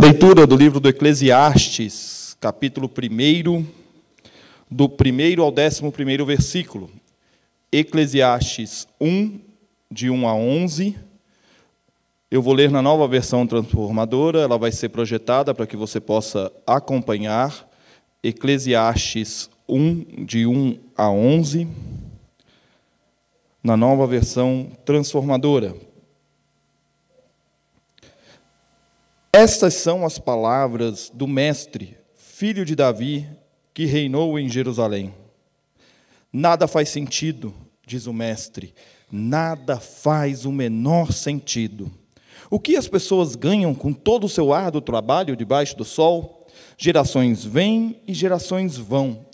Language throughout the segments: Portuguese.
Leitura do livro do Eclesiastes, capítulo 1, do 1 ao 11 versículo. Eclesiastes 1, de 1 a 11. Eu vou ler na nova versão transformadora, ela vai ser projetada para que você possa acompanhar. Eclesiastes 1, de 1 a 11, na nova versão transformadora. Estas são as palavras do Mestre, filho de Davi, que reinou em Jerusalém. Nada faz sentido, diz o Mestre, nada faz o menor sentido. O que as pessoas ganham com todo o seu árduo trabalho debaixo do sol? Gerações vêm e gerações vão,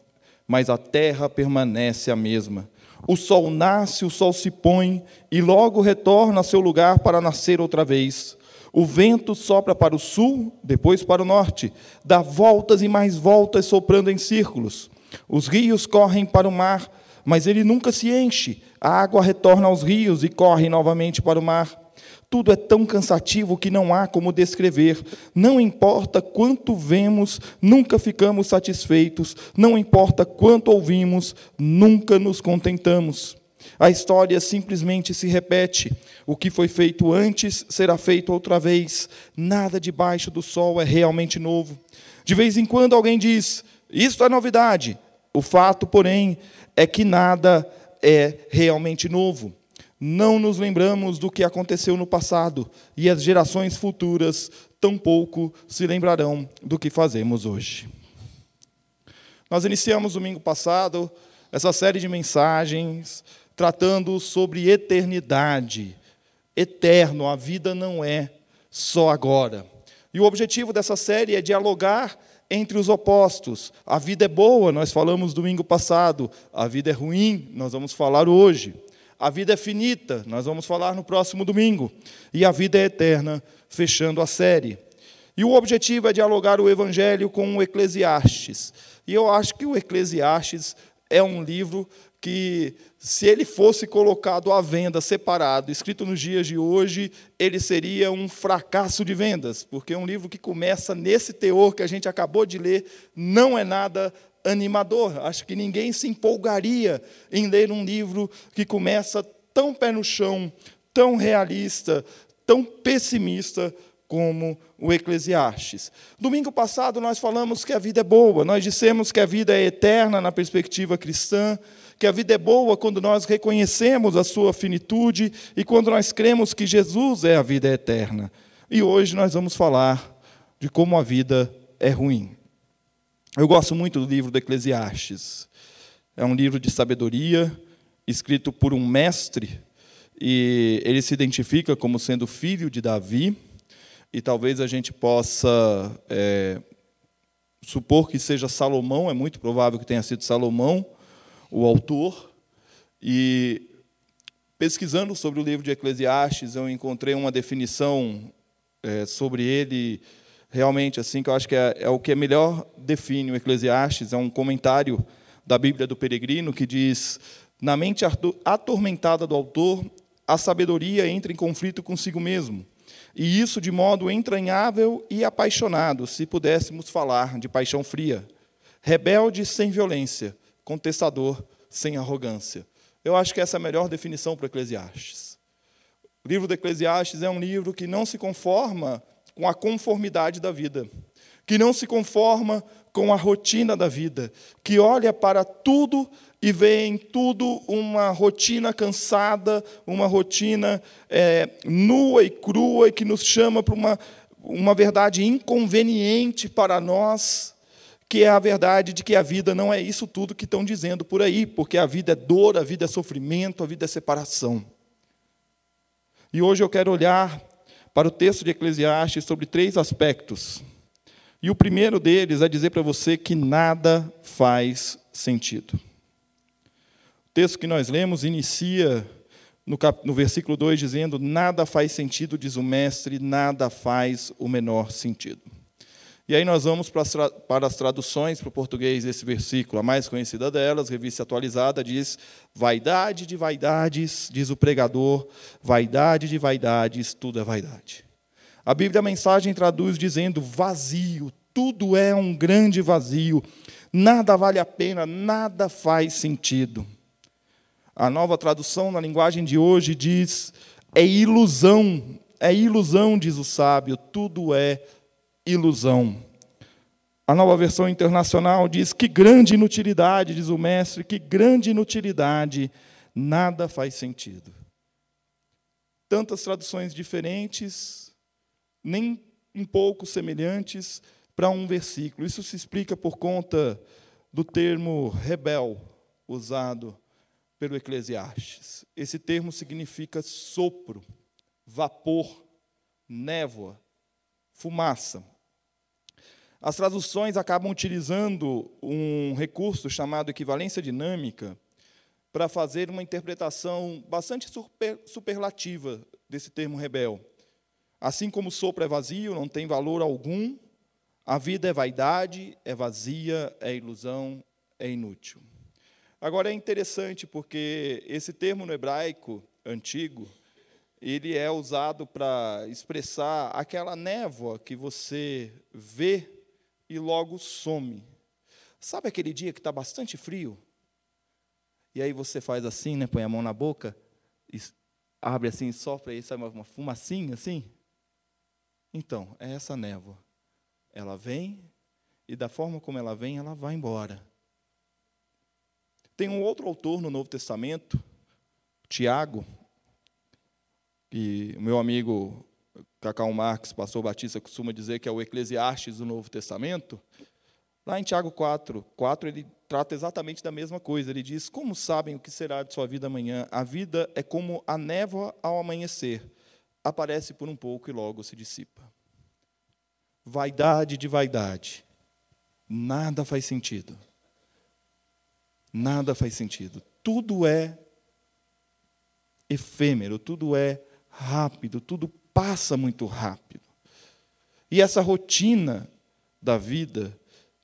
mas a terra permanece a mesma. O sol nasce, o sol se põe e logo retorna a seu lugar para nascer outra vez. O vento sopra para o sul, depois para o norte, dá voltas e mais voltas soprando em círculos. Os rios correm para o mar, mas ele nunca se enche. A água retorna aos rios e corre novamente para o mar. Tudo é tão cansativo que não há como descrever. Não importa quanto vemos, nunca ficamos satisfeitos. Não importa quanto ouvimos, nunca nos contentamos. A história simplesmente se repete. O que foi feito antes será feito outra vez. Nada debaixo do sol é realmente novo. De vez em quando alguém diz: Isso é novidade. O fato, porém, é que nada é realmente novo. Não nos lembramos do que aconteceu no passado e as gerações futuras tampouco se lembrarão do que fazemos hoje. Nós iniciamos domingo passado essa série de mensagens tratando sobre eternidade. Eterno, a vida não é só agora. E o objetivo dessa série é dialogar entre os opostos. A vida é boa, nós falamos domingo passado. A vida é ruim, nós vamos falar hoje. A vida é finita, nós vamos falar no próximo domingo. E a vida é eterna, fechando a série. E o objetivo é dialogar o Evangelho com o Eclesiastes. E eu acho que o Eclesiastes é um livro que, se ele fosse colocado à venda, separado, escrito nos dias de hoje, ele seria um fracasso de vendas, porque é um livro que começa nesse teor que a gente acabou de ler, não é nada animador. Acho que ninguém se empolgaria em ler um livro que começa tão pé no chão, tão realista, tão pessimista como o Eclesiastes. Domingo passado nós falamos que a vida é boa, nós dissemos que a vida é eterna na perspectiva cristã, que a vida é boa quando nós reconhecemos a sua finitude e quando nós cremos que Jesus é a vida eterna. E hoje nós vamos falar de como a vida é ruim. Eu gosto muito do livro do Eclesiastes. É um livro de sabedoria, escrito por um mestre, e ele se identifica como sendo filho de Davi, e talvez a gente possa é, supor que seja Salomão, é muito provável que tenha sido Salomão, o autor, e pesquisando sobre o livro de Eclesiastes, eu encontrei uma definição é, sobre ele, realmente, assim, que eu acho que é, é o que melhor define o Eclesiastes, é um comentário da Bíblia do Peregrino que diz: Na mente atormentada do autor, a sabedoria entra em conflito consigo mesmo. E isso de modo entranhável e apaixonado, se pudéssemos falar de paixão fria. Rebelde sem violência, contestador sem arrogância. Eu acho que essa é a melhor definição para Eclesiastes. O livro do Eclesiastes é um livro que não se conforma com a conformidade da vida, que não se conforma com a rotina da vida, que olha para tudo e vê em tudo uma rotina cansada, uma rotina é, nua e crua e que nos chama para uma, uma verdade inconveniente para nós que é a verdade de que a vida não é isso tudo que estão dizendo por aí, porque a vida é dor, a vida é sofrimento, a vida é separação. E hoje eu quero olhar para o texto de Eclesiastes sobre três aspectos. E o primeiro deles é dizer para você que nada faz sentido. Texto que nós lemos inicia no, cap... no versículo 2 dizendo: Nada faz sentido, diz o mestre, nada faz o menor sentido. E aí nós vamos para as traduções para o português desse versículo. A mais conhecida delas, revista atualizada, diz: Vaidade de vaidades, diz o pregador, vaidade de vaidades, tudo é vaidade. A Bíblia, a mensagem traduz dizendo vazio, tudo é um grande vazio, nada vale a pena, nada faz sentido. A nova tradução na linguagem de hoje diz: é ilusão, é ilusão, diz o sábio, tudo é ilusão. A nova versão internacional diz: que grande inutilidade, diz o mestre, que grande inutilidade, nada faz sentido. Tantas traduções diferentes, nem um pouco semelhantes para um versículo. Isso se explica por conta do termo rebel usado pelo Eclesiastes. Esse termo significa sopro, vapor, névoa, fumaça. As traduções acabam utilizando um recurso chamado equivalência dinâmica para fazer uma interpretação bastante super, superlativa desse termo rebel. Assim como o sopro é vazio, não tem valor algum, a vida é vaidade, é vazia, é ilusão, é inútil. Agora é interessante porque esse termo no hebraico antigo, ele é usado para expressar aquela névoa que você vê e logo some. Sabe aquele dia que está bastante frio? E aí você faz assim, né, põe a mão na boca, abre assim, sopra aí, sai uma fumacinha assim? Então, é essa névoa. Ela vem e da forma como ela vem, ela vai embora. Tem um outro autor no Novo Testamento, Tiago, e o meu amigo Cacau Marques, pastor Batista, costuma dizer que é o Eclesiastes do Novo Testamento. Lá em Tiago 4, 4, ele trata exatamente da mesma coisa. Ele diz: Como sabem o que será de sua vida amanhã? A vida é como a névoa ao amanhecer. Aparece por um pouco e logo se dissipa. Vaidade de vaidade. Nada faz sentido. Nada faz sentido. Tudo é efêmero, tudo é rápido, tudo passa muito rápido. E essa rotina da vida,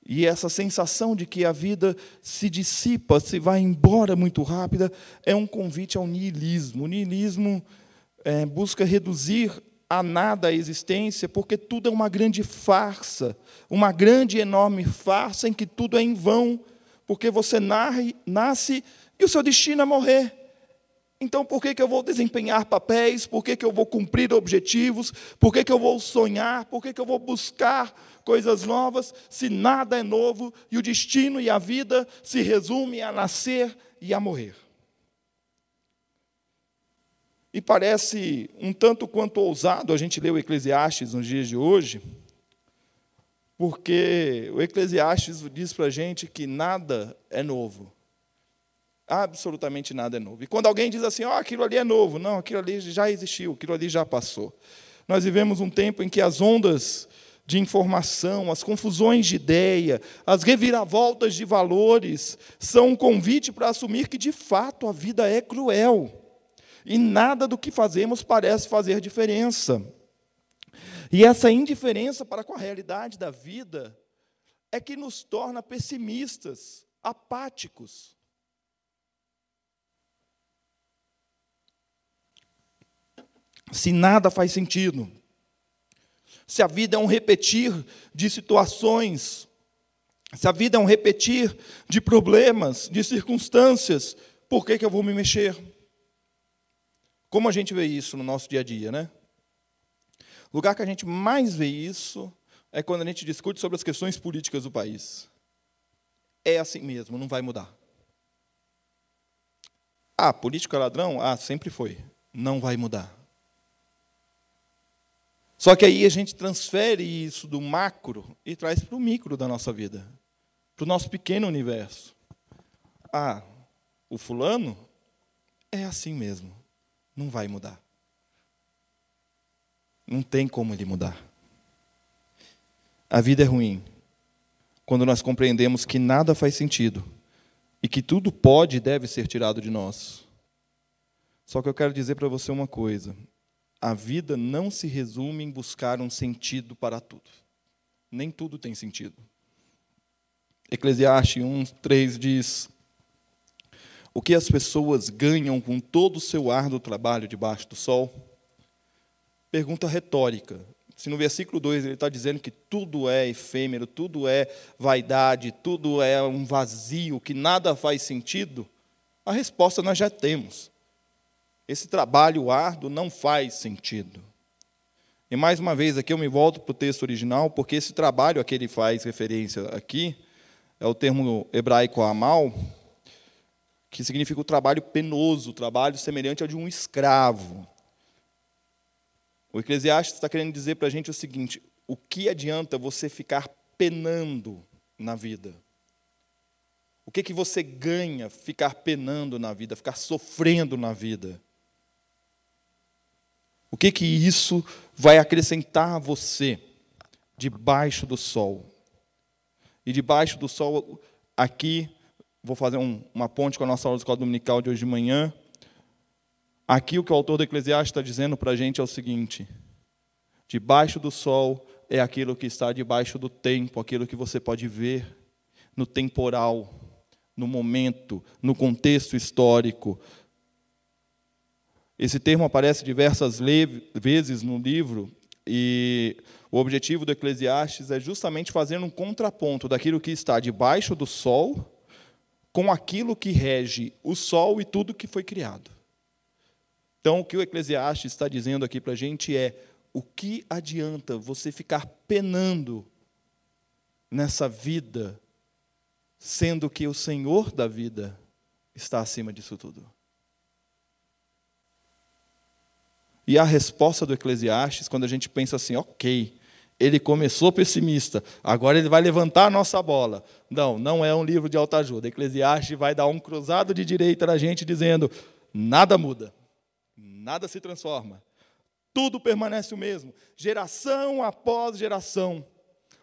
e essa sensação de que a vida se dissipa, se vai embora muito rápida, é um convite ao niilismo. O niilismo é, busca reduzir a nada a existência, porque tudo é uma grande farsa, uma grande, enorme farsa em que tudo é em vão, porque você nasce e o seu destino é morrer. Então, por que, que eu vou desempenhar papéis? Por que, que eu vou cumprir objetivos? Por que, que eu vou sonhar? Por que, que eu vou buscar coisas novas se nada é novo e o destino e a vida se resume a nascer e a morrer? E parece um tanto quanto ousado a gente ler o Eclesiastes nos dias de hoje, porque o Eclesiastes diz para a gente que nada é novo. Absolutamente nada é novo. E quando alguém diz assim, oh, aquilo ali é novo, não, aquilo ali já existiu, aquilo ali já passou. Nós vivemos um tempo em que as ondas de informação, as confusões de ideia, as reviravoltas de valores são um convite para assumir que, de fato, a vida é cruel. E nada do que fazemos parece fazer diferença. E essa indiferença para com a realidade da vida é que nos torna pessimistas, apáticos. se nada faz sentido, se a vida é um repetir de situações, se a vida é um repetir de problemas, de circunstâncias, por que, que eu vou me mexer? Como a gente vê isso no nosso dia a dia, né? O lugar que a gente mais vê isso é quando a gente discute sobre as questões políticas do país. É assim mesmo, não vai mudar. Ah, político é ladrão? Ah, sempre foi. Não vai mudar. Só que aí a gente transfere isso do macro e traz para o micro da nossa vida, para o nosso pequeno universo. Ah, o fulano é assim mesmo, não vai mudar. Não tem como ele mudar. A vida é ruim quando nós compreendemos que nada faz sentido e que tudo pode e deve ser tirado de nós. Só que eu quero dizer para você uma coisa: a vida não se resume em buscar um sentido para tudo. Nem tudo tem sentido. Eclesiastes 1, 3 diz: O que as pessoas ganham com todo o seu árduo trabalho debaixo do sol? Pergunta retórica. Se no versículo 2 ele está dizendo que tudo é efêmero, tudo é vaidade, tudo é um vazio, que nada faz sentido, a resposta nós já temos. Esse trabalho árduo não faz sentido. E mais uma vez aqui eu me volto para o texto original, porque esse trabalho a que ele faz referência aqui é o termo hebraico amal, que significa o trabalho penoso, o trabalho semelhante ao de um escravo. O Eclesiastes está querendo dizer para a gente o seguinte: o que adianta você ficar penando na vida? O que, que você ganha ficar penando na vida, ficar sofrendo na vida? O que, que isso vai acrescentar a você debaixo do sol? E debaixo do sol, aqui, vou fazer um, uma ponte com a nossa aula de escola dominical de hoje de manhã. Aqui o que o autor do Eclesiastes está dizendo para a gente é o seguinte: debaixo do sol é aquilo que está debaixo do tempo, aquilo que você pode ver no temporal, no momento, no contexto histórico. Esse termo aparece diversas vezes no livro e o objetivo do Eclesiastes é justamente fazer um contraponto daquilo que está debaixo do sol com aquilo que rege o sol e tudo que foi criado. Então, o que o Eclesiastes está dizendo aqui para a gente é: o que adianta você ficar penando nessa vida, sendo que o Senhor da vida está acima disso tudo? E a resposta do Eclesiastes, quando a gente pensa assim, ok, ele começou pessimista, agora ele vai levantar a nossa bola. Não, não é um livro de autoajuda. Eclesiastes vai dar um cruzado de direita na gente, dizendo: nada muda nada se transforma. Tudo permanece o mesmo, geração após geração.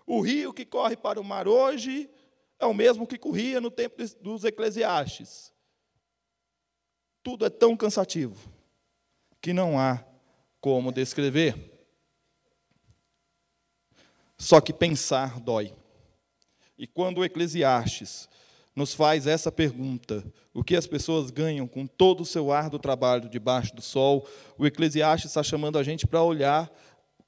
O rio que corre para o mar hoje é o mesmo que corria no tempo dos Eclesiastes. Tudo é tão cansativo que não há como descrever. Só que pensar dói. E quando o Eclesiastes nos faz essa pergunta: o que as pessoas ganham com todo o seu árduo trabalho debaixo do sol? O Eclesiastes está chamando a gente para olhar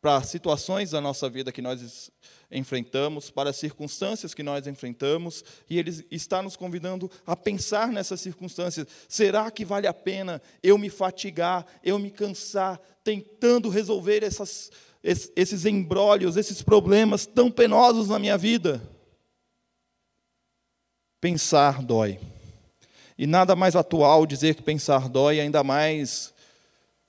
para situações da nossa vida que nós enfrentamos, para as circunstâncias que nós enfrentamos, e ele está nos convidando a pensar nessas circunstâncias. Será que vale a pena eu me fatigar, eu me cansar, tentando resolver essas, esses embrólios, esses problemas tão penosos na minha vida? Pensar dói. E nada mais atual dizer que pensar dói, ainda mais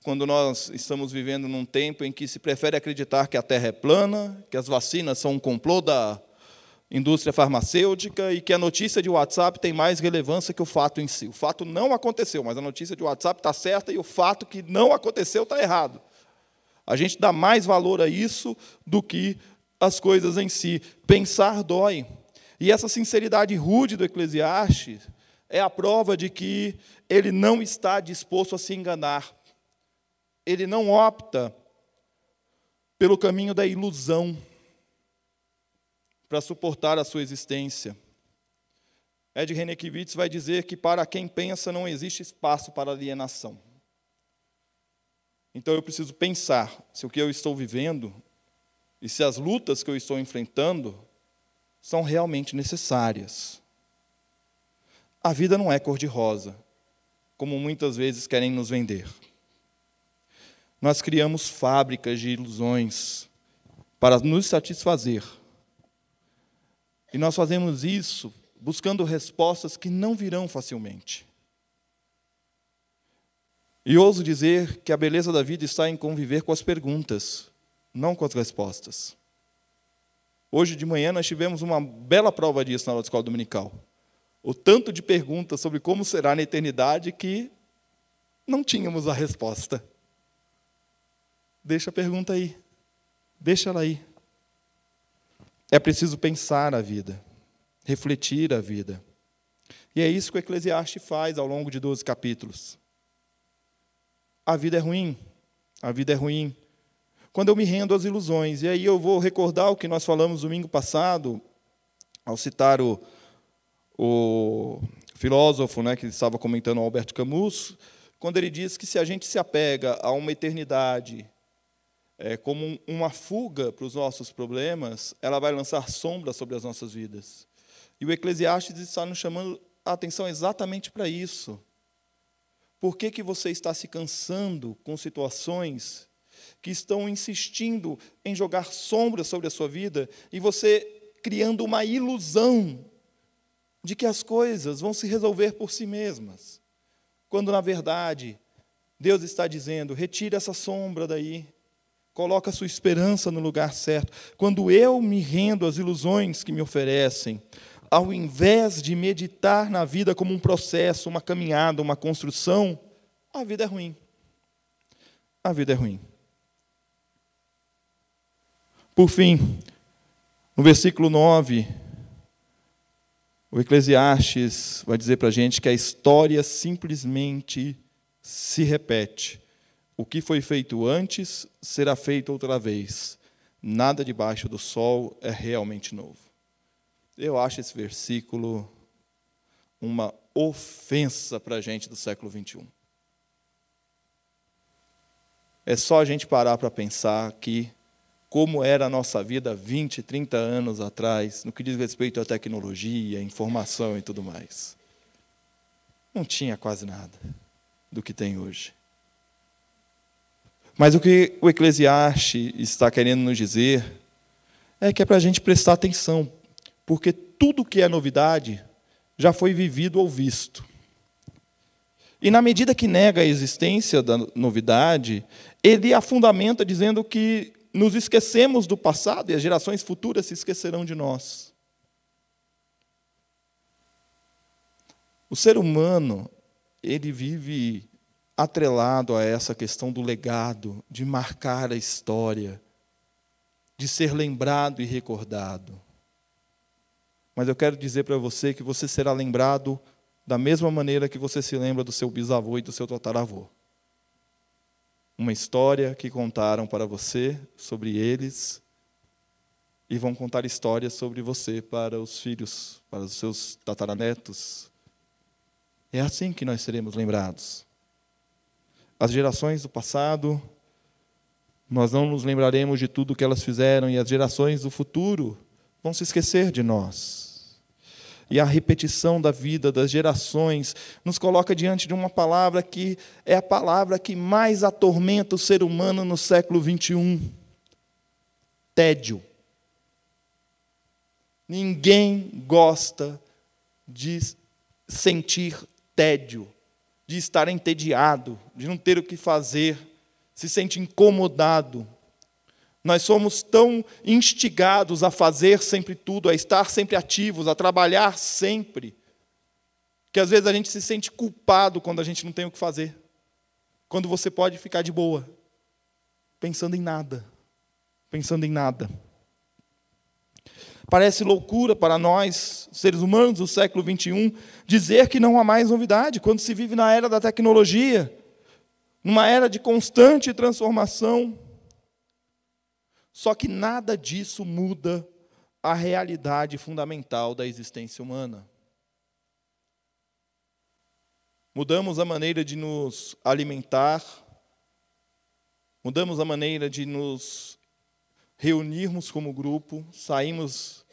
quando nós estamos vivendo num tempo em que se prefere acreditar que a Terra é plana, que as vacinas são um complô da indústria farmacêutica e que a notícia de WhatsApp tem mais relevância que o fato em si. O fato não aconteceu, mas a notícia de WhatsApp está certa e o fato que não aconteceu está errado. A gente dá mais valor a isso do que as coisas em si. Pensar dói. E essa sinceridade rude do Eclesiastes é a prova de que ele não está disposto a se enganar. Ele não opta pelo caminho da ilusão para suportar a sua existência. Ed Renekiewicz vai dizer que para quem pensa não existe espaço para alienação. Então eu preciso pensar se o que eu estou vivendo e se as lutas que eu estou enfrentando são realmente necessárias. A vida não é cor-de-rosa, como muitas vezes querem nos vender. Nós criamos fábricas de ilusões para nos satisfazer. E nós fazemos isso buscando respostas que não virão facilmente. E ouso dizer que a beleza da vida está em conviver com as perguntas, não com as respostas. Hoje de manhã nós tivemos uma bela prova disso na aula de escola dominical. O tanto de perguntas sobre como será na eternidade que não tínhamos a resposta. Deixa a pergunta aí. Deixa ela aí. É preciso pensar a vida, refletir a vida. E é isso que o Eclesiastes faz ao longo de 12 capítulos. A vida é ruim, a vida é ruim. Quando eu me rendo às ilusões, e aí eu vou recordar o que nós falamos domingo passado, ao citar o, o filósofo né, que estava comentando, Alberto Camus, quando ele diz que se a gente se apega a uma eternidade é, como uma fuga para os nossos problemas, ela vai lançar sombra sobre as nossas vidas. E o Eclesiastes está nos chamando a atenção exatamente para isso. Por que, que você está se cansando com situações que estão insistindo em jogar sombra sobre a sua vida e você criando uma ilusão de que as coisas vão se resolver por si mesmas? Quando, na verdade, Deus está dizendo: retire essa sombra daí, coloca a sua esperança no lugar certo. Quando eu me rendo às ilusões que me oferecem, ao invés de meditar na vida como um processo, uma caminhada, uma construção, a vida é ruim. A vida é ruim. Por fim, no versículo 9, o Eclesiastes vai dizer para a gente que a história simplesmente se repete. O que foi feito antes será feito outra vez. Nada debaixo do sol é realmente novo. Eu acho esse versículo uma ofensa para a gente do século 21. É só a gente parar para pensar que como era a nossa vida 20, 30 anos atrás, no que diz respeito à tecnologia, informação e tudo mais. Não tinha quase nada do que tem hoje. Mas o que o Eclesiastes está querendo nos dizer é que é para a gente prestar atenção, porque tudo que é novidade já foi vivido ou visto. E na medida que nega a existência da novidade, ele a fundamenta dizendo que nos esquecemos do passado e as gerações futuras se esquecerão de nós. O ser humano, ele vive atrelado a essa questão do legado, de marcar a história, de ser lembrado e recordado. Mas eu quero dizer para você que você será lembrado da mesma maneira que você se lembra do seu bisavô e do seu tataravô uma história que contaram para você sobre eles e vão contar histórias sobre você para os filhos, para os seus tataranetos. É assim que nós seremos lembrados. As gerações do passado, nós não nos lembraremos de tudo que elas fizeram e as gerações do futuro vão se esquecer de nós e a repetição da vida das gerações nos coloca diante de uma palavra que é a palavra que mais atormenta o ser humano no século 21: tédio. Ninguém gosta de sentir tédio, de estar entediado, de não ter o que fazer, se sente incomodado. Nós somos tão instigados a fazer sempre tudo, a estar sempre ativos, a trabalhar sempre, que às vezes a gente se sente culpado quando a gente não tem o que fazer. Quando você pode ficar de boa, pensando em nada, pensando em nada. Parece loucura para nós, seres humanos do século 21, dizer que não há mais novidade, quando se vive na era da tecnologia, numa era de constante transformação. Só que nada disso muda a realidade fundamental da existência humana. Mudamos a maneira de nos alimentar, mudamos a maneira de nos reunirmos como grupo, saímos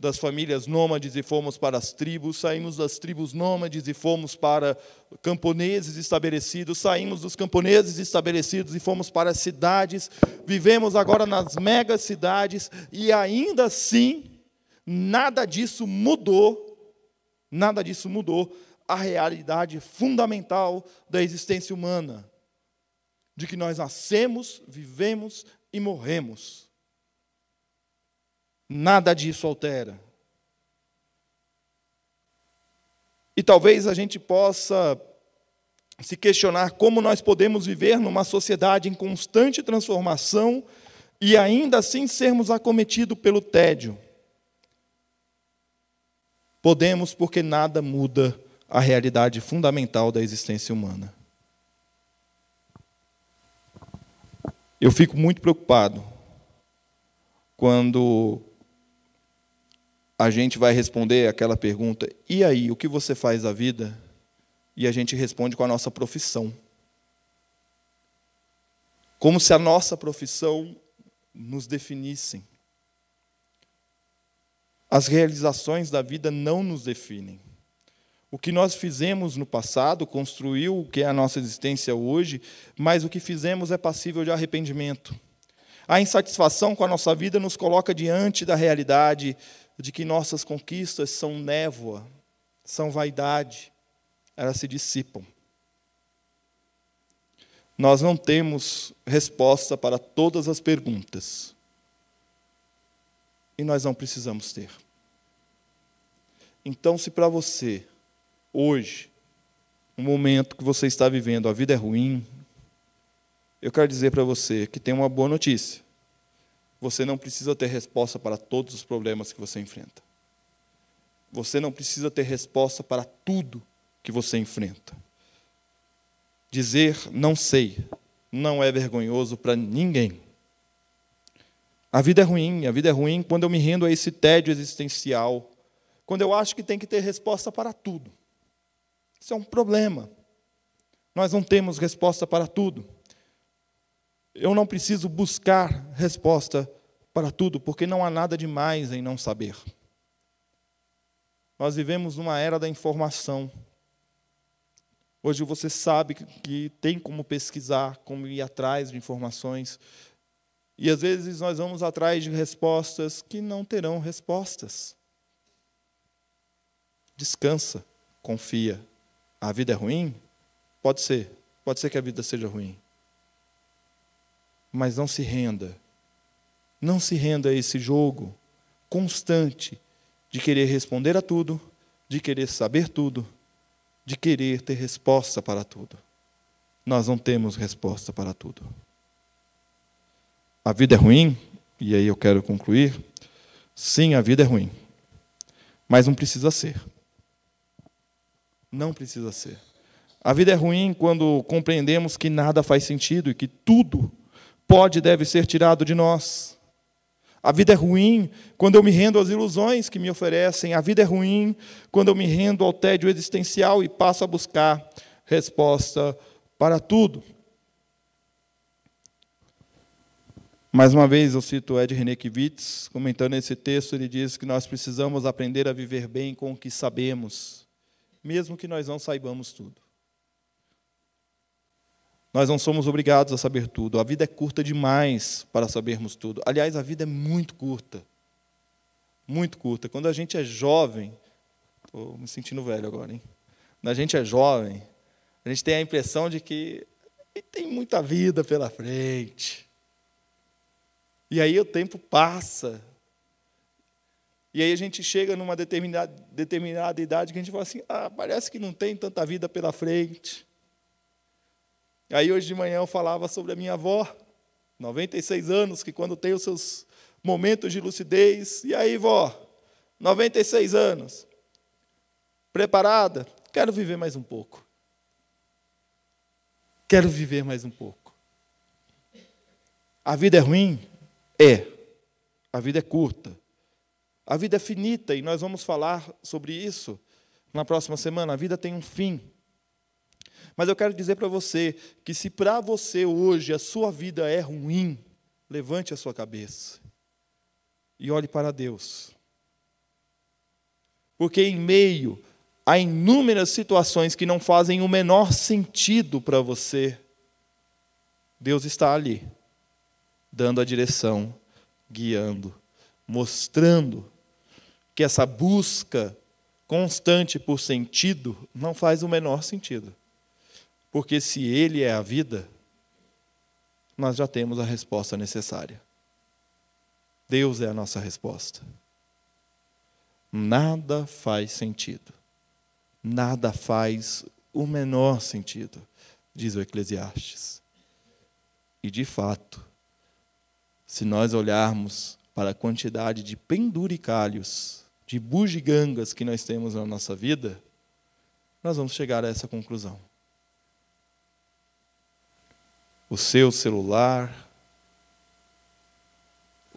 das famílias nômades e fomos para as tribos, saímos das tribos nômades e fomos para camponeses estabelecidos, saímos dos camponeses estabelecidos e fomos para as cidades, vivemos agora nas mega cidades e ainda assim nada disso mudou, nada disso mudou a realidade fundamental da existência humana, de que nós nascemos, vivemos e morremos. Nada disso altera. E talvez a gente possa se questionar como nós podemos viver numa sociedade em constante transformação e ainda assim sermos acometidos pelo tédio. Podemos porque nada muda a realidade fundamental da existência humana. Eu fico muito preocupado quando a gente vai responder aquela pergunta: e aí, o que você faz da vida? E a gente responde com a nossa profissão. Como se a nossa profissão nos definissem. As realizações da vida não nos definem. O que nós fizemos no passado construiu o que é a nossa existência hoje, mas o que fizemos é passível de arrependimento. A insatisfação com a nossa vida nos coloca diante da realidade de que nossas conquistas são névoa, são vaidade, elas se dissipam. Nós não temos resposta para todas as perguntas. E nós não precisamos ter. Então, se para você, hoje, no momento que você está vivendo, a vida é ruim, eu quero dizer para você que tem uma boa notícia. Você não precisa ter resposta para todos os problemas que você enfrenta. Você não precisa ter resposta para tudo que você enfrenta. Dizer não sei não é vergonhoso para ninguém. A vida é ruim, a vida é ruim quando eu me rendo a esse tédio existencial, quando eu acho que tem que ter resposta para tudo. Isso é um problema. Nós não temos resposta para tudo. Eu não preciso buscar resposta para tudo, porque não há nada demais em não saber. Nós vivemos numa era da informação. Hoje você sabe que tem como pesquisar, como ir atrás de informações. E às vezes nós vamos atrás de respostas que não terão respostas. Descansa, confia. A vida é ruim? Pode ser. Pode ser que a vida seja ruim. Mas não se renda. Não se renda a esse jogo constante de querer responder a tudo, de querer saber tudo de querer ter resposta para tudo. Nós não temos resposta para tudo. A vida é ruim, e aí eu quero concluir. Sim, a vida é ruim. Mas não precisa ser. Não precisa ser. A vida é ruim quando compreendemos que nada faz sentido e que tudo pode e deve ser tirado de nós. A vida é ruim quando eu me rendo às ilusões que me oferecem. A vida é ruim quando eu me rendo ao tédio existencial e passo a buscar resposta para tudo. Mais uma vez eu cito Ed René Kivitz, comentando esse texto, ele diz que nós precisamos aprender a viver bem com o que sabemos, mesmo que nós não saibamos tudo. Nós não somos obrigados a saber tudo. A vida é curta demais para sabermos tudo. Aliás, a vida é muito curta. Muito curta. Quando a gente é jovem, estou me sentindo velho agora, hein? Quando a gente é jovem, a gente tem a impressão de que tem muita vida pela frente. E aí o tempo passa. E aí a gente chega numa determinada, determinada idade que a gente fala assim: ah, parece que não tem tanta vida pela frente. Aí hoje de manhã eu falava sobre a minha avó, 96 anos, que quando tem os seus momentos de lucidez, e aí, vó, 96 anos, preparada? Quero viver mais um pouco. Quero viver mais um pouco. A vida é ruim? É. A vida é curta. A vida é finita e nós vamos falar sobre isso na próxima semana. A vida tem um fim. Mas eu quero dizer para você que se para você hoje a sua vida é ruim, levante a sua cabeça e olhe para Deus. Porque em meio a inúmeras situações que não fazem o menor sentido para você, Deus está ali, dando a direção, guiando, mostrando que essa busca constante por sentido não faz o menor sentido. Porque se Ele é a vida, nós já temos a resposta necessária. Deus é a nossa resposta. Nada faz sentido. Nada faz o menor sentido, diz o Eclesiastes. E de fato, se nós olharmos para a quantidade de penduricalhos, de bugigangas que nós temos na nossa vida, nós vamos chegar a essa conclusão. O seu celular,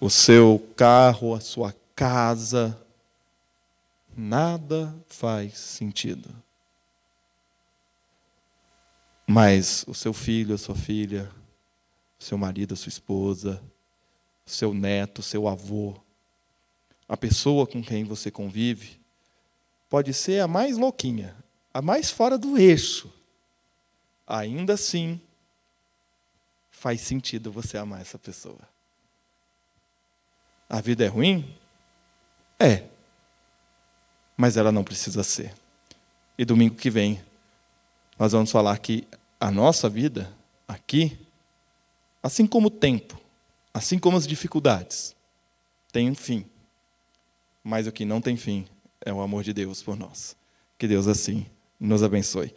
o seu carro, a sua casa, nada faz sentido. Mas o seu filho, a sua filha, o seu marido, a sua esposa, o seu neto, o seu avô, a pessoa com quem você convive, pode ser a mais louquinha, a mais fora do eixo. Ainda assim, faz sentido você amar essa pessoa. A vida é ruim? É. Mas ela não precisa ser. E domingo que vem, nós vamos falar que a nossa vida aqui, assim como o tempo, assim como as dificuldades, tem um fim. Mas o que não tem fim é o amor de Deus por nós. Que Deus assim nos abençoe.